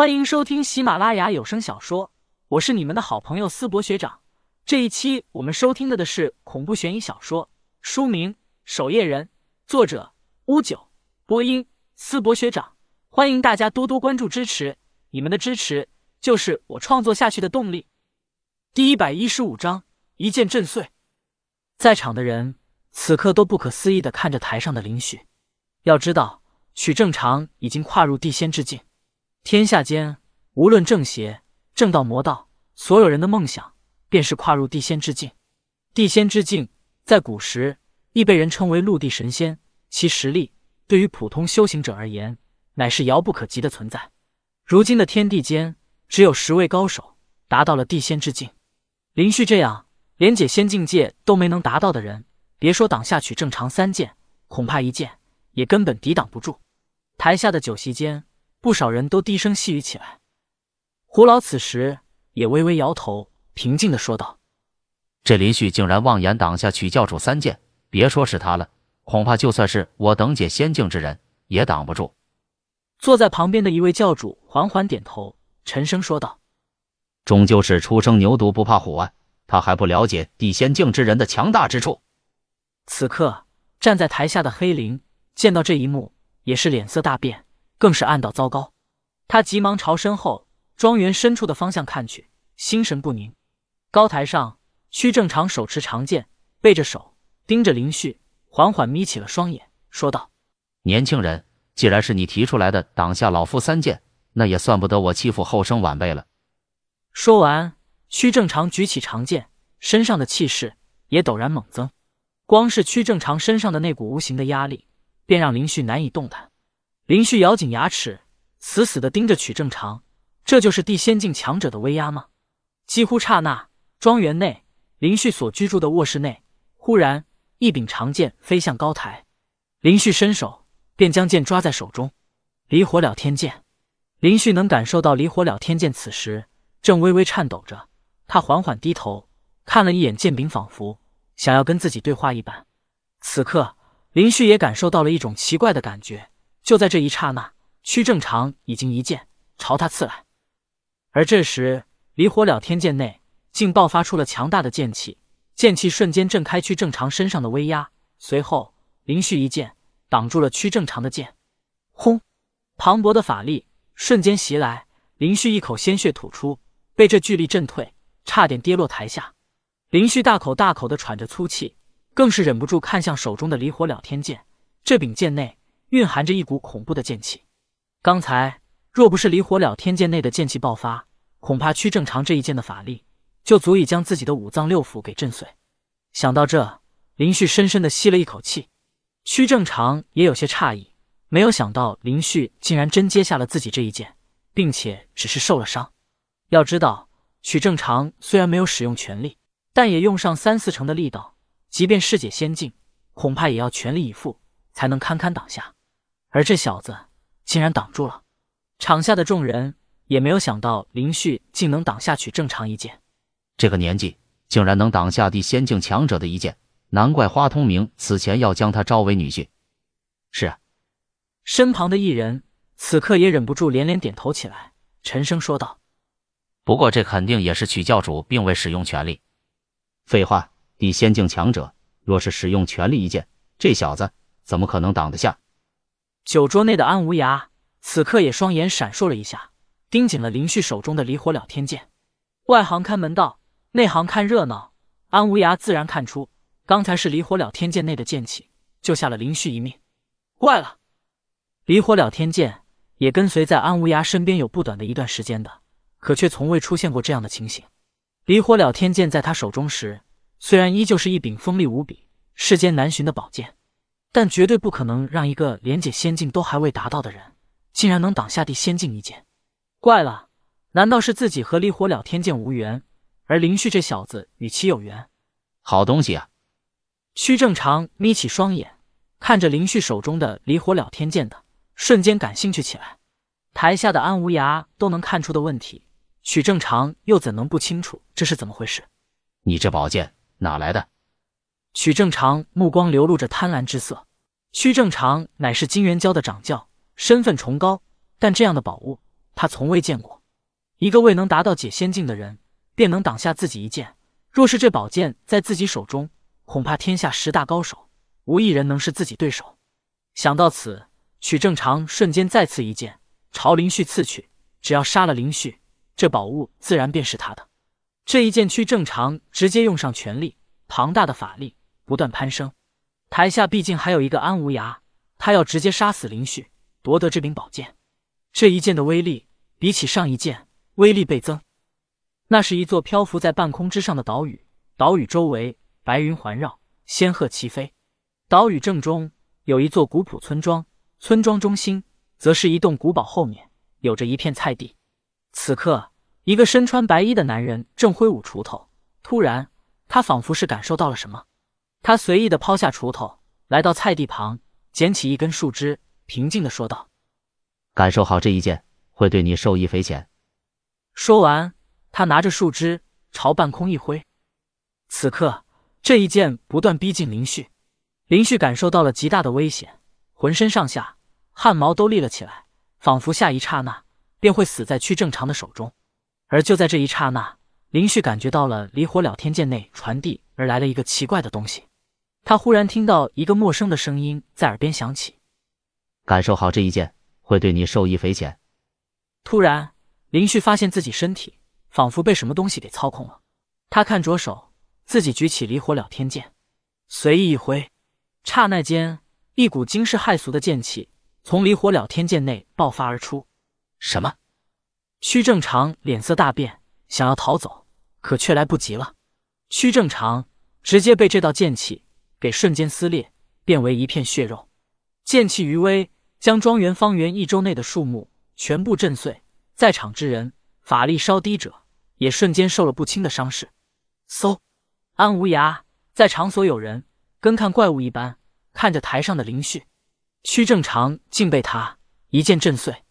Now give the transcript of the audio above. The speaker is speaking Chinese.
欢迎收听喜马拉雅有声小说，我是你们的好朋友思博学长。这一期我们收听的的是恐怖悬疑小说，书名《守夜人》，作者乌九，播音思博学长。欢迎大家多多关注支持，你们的支持就是我创作下去的动力。第一百一十五章，一剑震碎。在场的人此刻都不可思议的看着台上的林旭。要知道，许正常已经跨入地仙之境。天下间，无论正邪、正道、魔道，所有人的梦想便是跨入地仙之境。地仙之境在古时亦被人称为陆地神仙，其实力对于普通修行者而言，乃是遥不可及的存在。如今的天地间，只有十位高手达到了地仙之境。林旭这样连解仙境界都没能达到的人，别说挡下许正常三剑，恐怕一剑也根本抵挡不住。台下的酒席间。不少人都低声细语起来。胡老此时也微微摇头，平静的说道：“这林旭竟然妄言挡下曲教主三剑，别说是他了，恐怕就算是我等解仙境之人也挡不住。”坐在旁边的一位教主缓缓点头，沉声说道：“终究是初生牛犊不怕虎啊，他还不了解地仙境之人的强大之处。”此刻站在台下的黑灵见到这一幕，也是脸色大变。更是暗道糟糕，他急忙朝身后庄园深处的方向看去，心神不宁。高台上，屈正常手持长剑，背着手盯着林旭，缓缓眯起了双眼，说道：“年轻人，既然是你提出来的，挡下老夫三剑，那也算不得我欺负后生晚辈了。”说完，屈正常举起长剑，身上的气势也陡然猛增。光是屈正常身上的那股无形的压力，便让林旭难以动弹。林旭咬紧牙齿，死死地盯着曲正常。这就是地仙境强者的威压吗？几乎刹那，庄园内，林旭所居住的卧室内，忽然一柄长剑飞向高台。林旭伸手便将剑抓在手中，离火了天剑。林旭能感受到离火了天剑此时正微微颤抖着。他缓缓低头看了一眼剑柄，仿佛想要跟自己对话一般。此刻，林旭也感受到了一种奇怪的感觉。就在这一刹那，屈正常已经一剑朝他刺来，而这时离火了天剑内竟爆发出了强大的剑气，剑气瞬间震开屈正常身上的威压。随后，林旭一剑挡住了屈正常的剑，轰！磅礴的法力瞬间袭来，林旭一口鲜血吐出，被这巨力震退，差点跌落台下。林旭大口大口的喘着粗气，更是忍不住看向手中的离火了天剑，这柄剑内。蕴含着一股恐怖的剑气，刚才若不是离火了天剑内的剑气爆发，恐怕屈正常这一剑的法力就足以将自己的五脏六腑给震碎。想到这，林旭深深的吸了一口气。屈正常也有些诧异，没有想到林旭竟然真接下了自己这一剑，并且只是受了伤。要知道，许正常虽然没有使用全力，但也用上三四成的力道，即便是解仙境，恐怕也要全力以赴才能堪堪挡下。而这小子竟然挡住了，场下的众人也没有想到林旭竟能挡下曲正常一剑。这个年纪竟然能挡下地仙境强者的一剑，难怪花通明此前要将他招为女婿。是啊，身旁的一人此刻也忍不住连连点头起来，沉声说道：“不过这肯定也是曲教主并未使用全力。废话，地仙境强者若是使用全力一剑，这小子怎么可能挡得下？”酒桌内的安无涯此刻也双眼闪烁了一下，盯紧了林旭手中的离火了天剑。外行看门道，内行看热闹。安无涯自然看出，刚才是离火了天剑内的剑气救下了林旭一命。怪了，离火了天剑也跟随在安无涯身边有不短的一段时间的，可却从未出现过这样的情形。离火了天剑在他手中时，虽然依旧是一柄锋利无比、世间难寻的宝剑。但绝对不可能让一个连解仙境都还未达到的人，竟然能挡下地仙境一剑。怪了，难道是自己和离火了天剑无缘，而林旭这小子与其有缘？好东西啊！屈正常眯起双眼，看着林旭手中的离火了天剑的瞬间感兴趣起来。台下的安无涯都能看出的问题，许正常又怎能不清楚这是怎么回事？你这宝剑哪来的？曲正常目光流露着贪婪之色。曲正常乃是金元教的掌教，身份崇高，但这样的宝物，他从未见过。一个未能达到解仙境的人，便能挡下自己一剑。若是这宝剑在自己手中，恐怕天下十大高手无一人能是自己对手。想到此，曲正常瞬间再次一剑朝林旭刺去。只要杀了林旭，这宝物自然便是他的。这一剑，曲正常直接用上全力，庞大的法力不断攀升。台下毕竟还有一个安无涯，他要直接杀死林旭，夺得这柄宝剑。这一剑的威力比起上一剑威力倍增。那是一座漂浮在半空之上的岛屿，岛屿周围白云环绕，仙鹤齐飞。岛屿正中有一座古朴村庄，村庄中心则是一栋古堡，后面有着一片菜地。此刻，一个身穿白衣的男人正挥舞锄头。突然，他仿佛是感受到了什么，他随意的抛下锄头，来到菜地旁，捡起一根树枝，平静的说道：“感受好这一剑，会对你受益匪浅。”说完。他拿着树枝朝半空一挥，此刻这一剑不断逼近林旭。林旭感受到了极大的危险，浑身上下汗毛都立了起来，仿佛下一刹那便会死在屈正常的手中。而就在这一刹那，林旭感觉到了离火了天剑内传递而来了一个奇怪的东西。他忽然听到一个陌生的声音在耳边响起：“感受好这一剑，会对你受益匪浅。”突然，林旭发现自己身体。仿佛被什么东西给操控了。他看着手，自己举起离火了天剑，随意一挥，刹那间，一股惊世骇俗的剑气从离火了天剑内爆发而出。什么？屈正常脸色大变，想要逃走，可却来不及了。屈正常直接被这道剑气给瞬间撕裂，变为一片血肉。剑气余威，将庄园方圆一周内的树木全部震碎，在场之人。法力稍低者也瞬间受了不轻的伤势。嗖，安无涯在场所有人跟看怪物一般看着台上的林旭，屈正常竟被他一剑震碎。